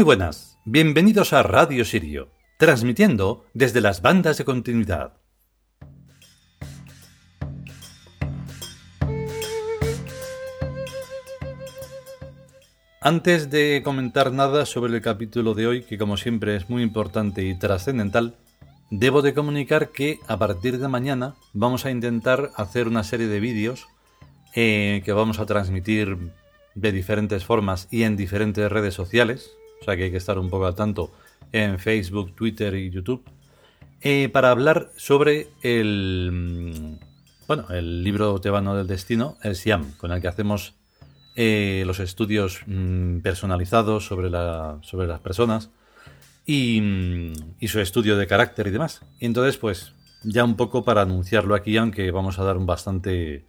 Muy buenas, bienvenidos a Radio Sirio, transmitiendo desde las bandas de continuidad. Antes de comentar nada sobre el capítulo de hoy, que como siempre es muy importante y trascendental, debo de comunicar que a partir de mañana vamos a intentar hacer una serie de vídeos eh, que vamos a transmitir de diferentes formas y en diferentes redes sociales, o sea que hay que estar un poco al tanto en Facebook, Twitter y YouTube, eh, para hablar sobre el, mm, bueno, el libro tebano del destino, el Siam, con el que hacemos eh, los estudios mm, personalizados sobre, la, sobre las personas y, mm, y, su estudio de carácter y demás. Y entonces, pues, ya un poco para anunciarlo aquí, aunque vamos a dar un bastante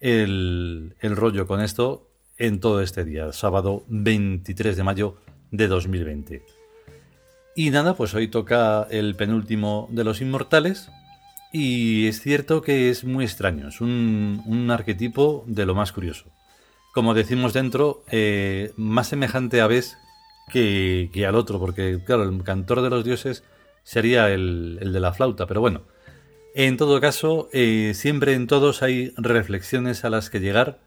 el, el rollo con esto en todo este día, sábado 23 de mayo de 2020. Y nada, pues hoy toca el penúltimo de los inmortales. Y es cierto que es muy extraño, es un, un arquetipo de lo más curioso como decimos dentro, eh, más semejante a Bes que, al otro, porque claro, el cantor de los dioses sería el, de la flauta, pero bueno, en todo caso, eh, siempre en todos hay reflexiones a las que llegar,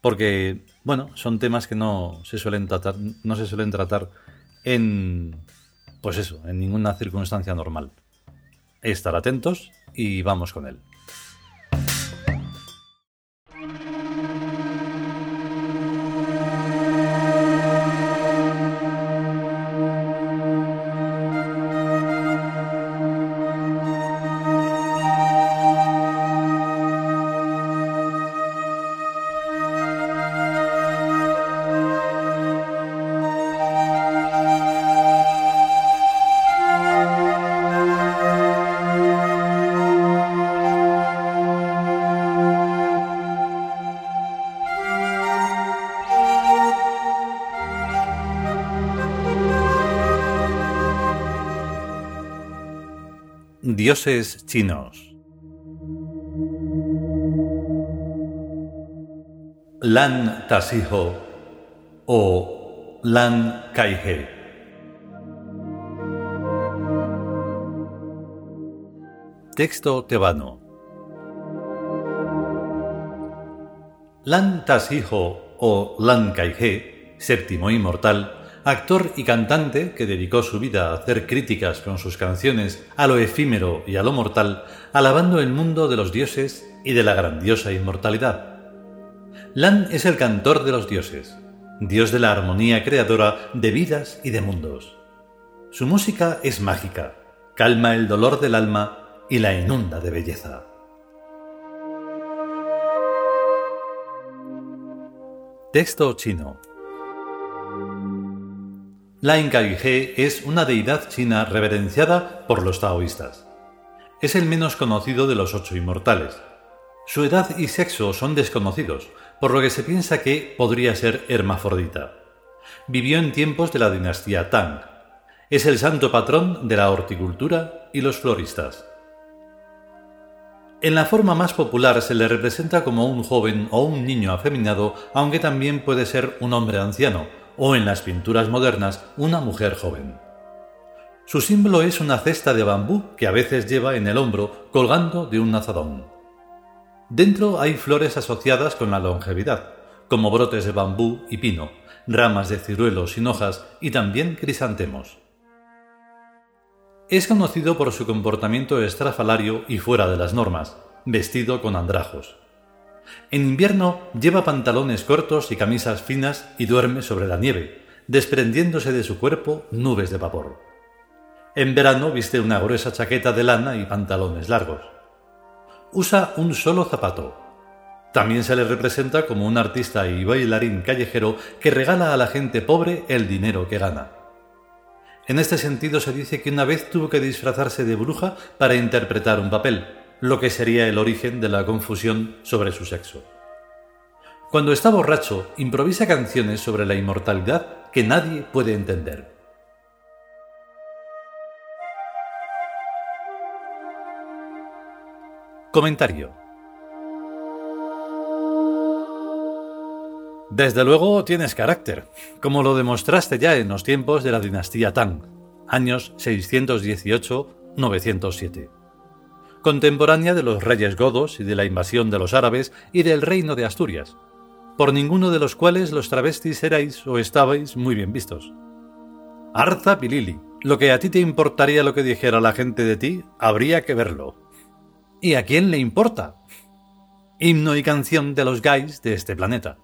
porque, bueno, son temas que no se suelen tratar, no se suelen tratar en, pues eso, en ninguna circunstancia normal. Estar atentos y vamos con él. Dioses chinos. Lan Tasiho o Lan Kaihe. Texto tebano. Lan Tasiho o Lan Kaihe, séptimo inmortal, actor y cantante que dedicó su vida a hacer críticas con sus canciones a lo efímero y a lo mortal, alabando el mundo de los dioses y de la grandiosa inmortalidad. Lan es el cantor de los dioses, dios de la armonía creadora de vidas y de mundos. Su música es mágica, calma el dolor del alma y la inunda de belleza. Texto chino Lan Kai-he es una deidad china reverenciada por los taoístas. Es el menos conocido de los ocho inmortales. Su edad y sexo son desconocidos, por lo que se piensa que podría ser hermafrodita. Vivió en tiempos de la dinastía Tang. Es el santo patrón de la horticultura y los floristas. En la forma más popular se le representa como un joven o un niño afeminado, aunque también puede ser un hombre anciano, o en las pinturas modernas una mujer joven. Su símbolo es una cesta de bambú que a veces lleva en el hombro colgando de un azadón. Dentro hay flores asociadas con la longevidad, como brotes de bambú y pino, ramas de ciruelos sin hojas y también crisantemos. Es conocido por su comportamiento estrafalario y fuera de las normas, vestido con andrajos. En invierno lleva pantalones cortos y camisas finas y duerme sobre la nieve, desprendiéndose de su cuerpo nubes de vapor. En verano viste una gruesa chaqueta de lana y pantalones largos. Usa un solo zapato. También se le representa como un artista y bailarín callejero que regala a la gente pobre el dinero que gana. En este sentido se dice que una vez tuvo que disfrazarse de bruja para interpretar un papel, lo que sería el origen de la confusión sobre su sexo. Cuando está borracho, improvisa canciones sobre la inmortalidad que nadie puede entender. Comentario. Desde luego tienes carácter, como lo demostraste ya en los tiempos de la dinastía Tang, años 618-907, contemporánea de los reyes godos y de la invasión de los árabes y del reino de Asturias, por ninguno de los cuales los travestis erais o estabais muy bien vistos. Arza Pilili, lo que a ti te importaría lo que dijera la gente de ti, habría que verlo. ¿Y a quién le importa? Himno y canción de los gays de este planeta.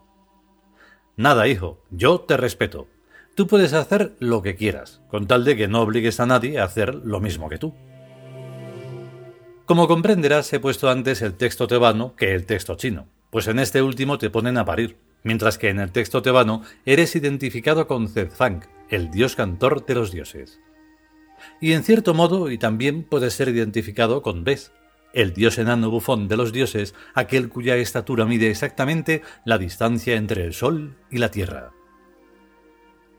Nada, hijo, yo te respeto. Tú puedes hacer lo que quieras, con tal de que no obligues a nadie a hacer lo mismo que tú. Como comprenderás, he puesto antes el texto tebano que el texto chino, pues en este último te ponen a parir, mientras que en el texto tebano eres identificado con Zedfang, el dios cantor de los dioses y en cierto modo y también puede ser identificado con Bes, el dios enano bufón de los dioses, aquel cuya estatura mide exactamente la distancia entre el Sol y la Tierra.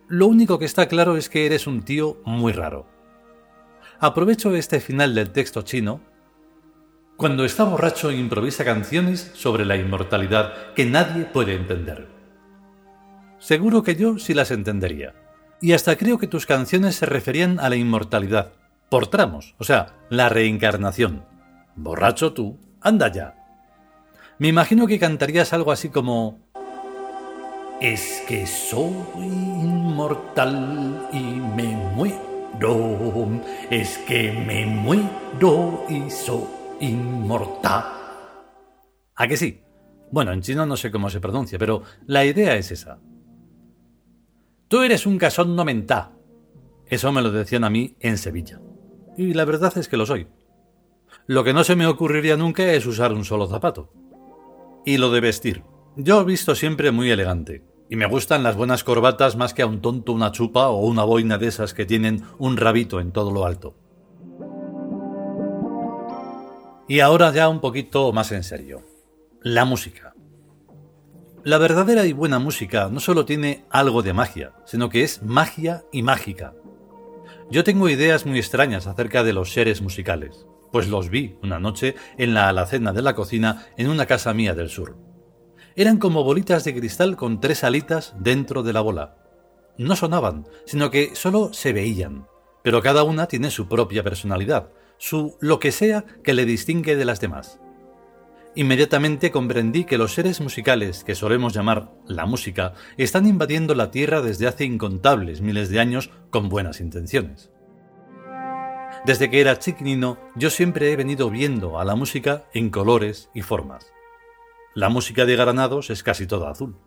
Lo único que está claro es que eres un tío muy raro. Aprovecho este final del texto chino. Cuando está borracho improvisa canciones sobre la inmortalidad que nadie puede entender. Seguro que yo sí las entendería y hasta creo que tus canciones se referían a la inmortalidad, por tramos, o sea, la reencarnación. Borracho tú, anda ya. Me imagino que cantarías algo así como... Es que soy inmortal y me muero. Es que me muero y soy inmortal. ¿A que sí? Bueno, en chino no sé cómo se pronuncia, pero la idea es esa. Tú eres un casón no mentá. Eso me lo decían a mí en Sevilla. Y la verdad es que lo soy. Lo que no se me ocurriría nunca es usar un solo zapato. Y lo de vestir. Yo he visto siempre muy elegante. Y me gustan las buenas corbatas más que a un tonto una chupa o una boina de esas que tienen un rabito en todo lo alto. Y ahora ya un poquito más en serio. La música. La verdadera y buena música no solo tiene algo de magia, sino que es magia y mágica. Yo tengo ideas muy extrañas acerca de los seres musicales, pues los vi una noche en la alacena de la cocina en una casa mía del sur. Eran como bolitas de cristal con tres alitas dentro de la bola. No sonaban, sino que solo se veían, pero cada una tiene su propia personalidad, su lo que sea que le distingue de las demás. Inmediatamente comprendí que los seres musicales que solemos llamar la música están invadiendo la Tierra desde hace incontables miles de años con buenas intenciones. Desde que era chiquinino yo siempre he venido viendo a la música en colores y formas. La música de Granados es casi toda azul.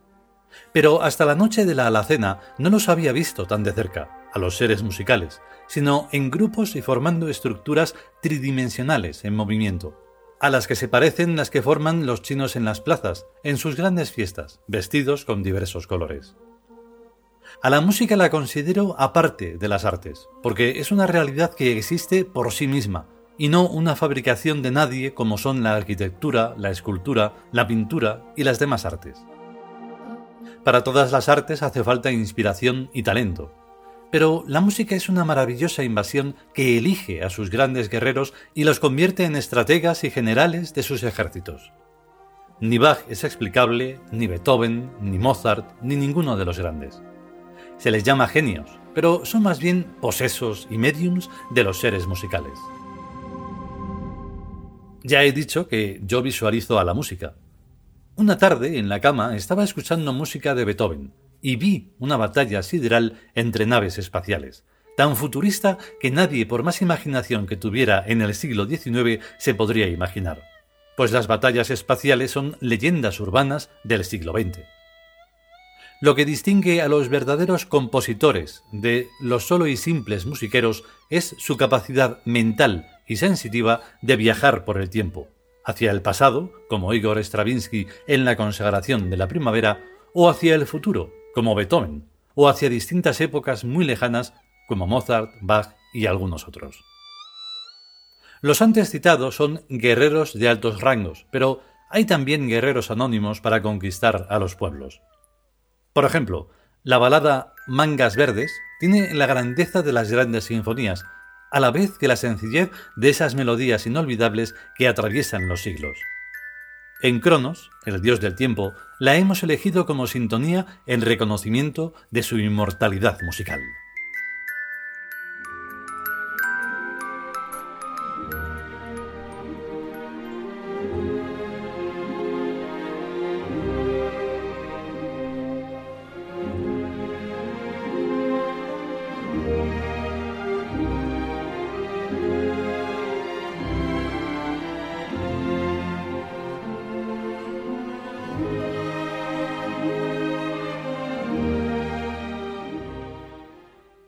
Pero hasta la noche de la alacena no los había visto tan de cerca, a los seres musicales, sino en grupos y formando estructuras tridimensionales en movimiento a las que se parecen las que forman los chinos en las plazas, en sus grandes fiestas, vestidos con diversos colores. A la música la considero aparte de las artes, porque es una realidad que existe por sí misma, y no una fabricación de nadie como son la arquitectura, la escultura, la pintura y las demás artes. Para todas las artes hace falta inspiración y talento, pero la música es una maravillosa invasión que elige a sus grandes guerreros y los convierte en estrategas y generales de sus ejércitos. Ni Bach es explicable, ni Beethoven, ni Mozart, ni ninguno de los grandes. Se les llama genios, pero son más bien posesos y mediums de los seres musicales. Ya he dicho que yo visualizo a la música. Una tarde, en la cama, estaba escuchando música de Beethoven, y vi una batalla sideral entre naves espaciales, tan futurista que nadie, por más imaginación que tuviera en el siglo XIX, se podría imaginar, pues las batallas espaciales son leyendas urbanas del siglo XX. Lo que distingue a los verdaderos compositores de los solo y simples musiqueros es su capacidad mental y sensitiva de viajar por el tiempo, hacia el pasado, como Igor Stravinsky en la consagración de la primavera, o hacia el futuro, como Beethoven, o hacia distintas épocas muy lejanas como Mozart, Bach y algunos otros. Los antes citados son guerreros de altos rangos, pero hay también guerreros anónimos para conquistar a los pueblos. Por ejemplo, la balada Mangas Verdes tiene la grandeza de las grandes sinfonías, a la vez que la sencillez de esas melodías inolvidables que atraviesan los siglos. En Cronos, el dios del tiempo, la hemos elegido como sintonía en reconocimiento de su inmortalidad musical.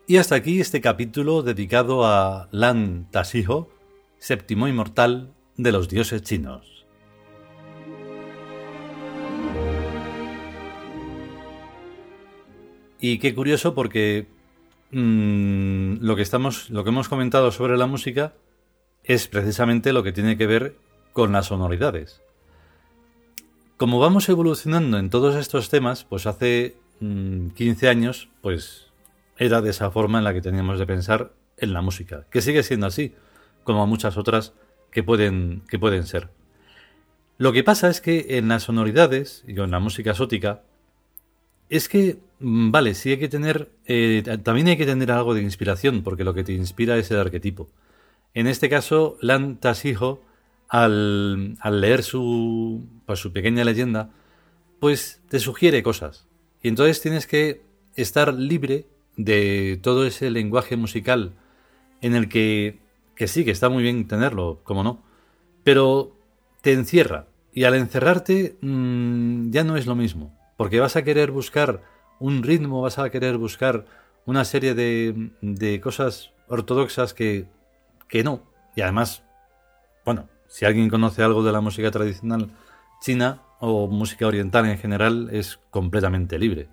Y hasta aquí este capítulo dedicado a Lan Tasiho, séptimo inmortal de los dioses chinos. Y qué curioso porque mm, lo que estamos, lo que hemos comentado sobre la música es precisamente lo que tiene que ver con las sonoridades. Como vamos evolucionando en todos estos temas, pues hace 15 mm, años, pues era de esa forma en la que teníamos de pensar en la música, que sigue siendo así, como muchas otras que pueden, que pueden ser. Lo que pasa es que en las sonoridades y en la música exótica, es que, mm, vale, sí hay que tener, eh, también hay que tener algo de inspiración, porque lo que te inspira es el arquetipo. En este caso, Lan Tasijo, al, al leer su, pues, su pequeña leyenda, pues te sugiere cosas. Y entonces tienes que estar libre de todo ese lenguaje musical en el que, que sí, que está muy bien tenerlo, como no, pero te encierra. Y al encerrarte mm, ya no es lo mismo, porque vas a querer buscar un ritmo, vas a querer buscar una serie de, de cosas ortodoxas que, que no. Y además, bueno, si alguien conoce algo de la música tradicional china o música oriental en general, es completamente libre.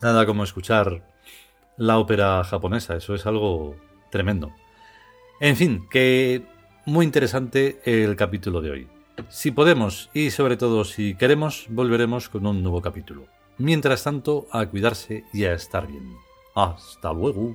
Nada como escuchar la ópera japonesa. Eso es algo tremendo. En fin, que muy interesante el capítulo de hoy. Si podemos y sobre todo si queremos, volveremos con un nuevo capítulo. Mientras tanto, a cuidarse y a estar bien. Hasta luego.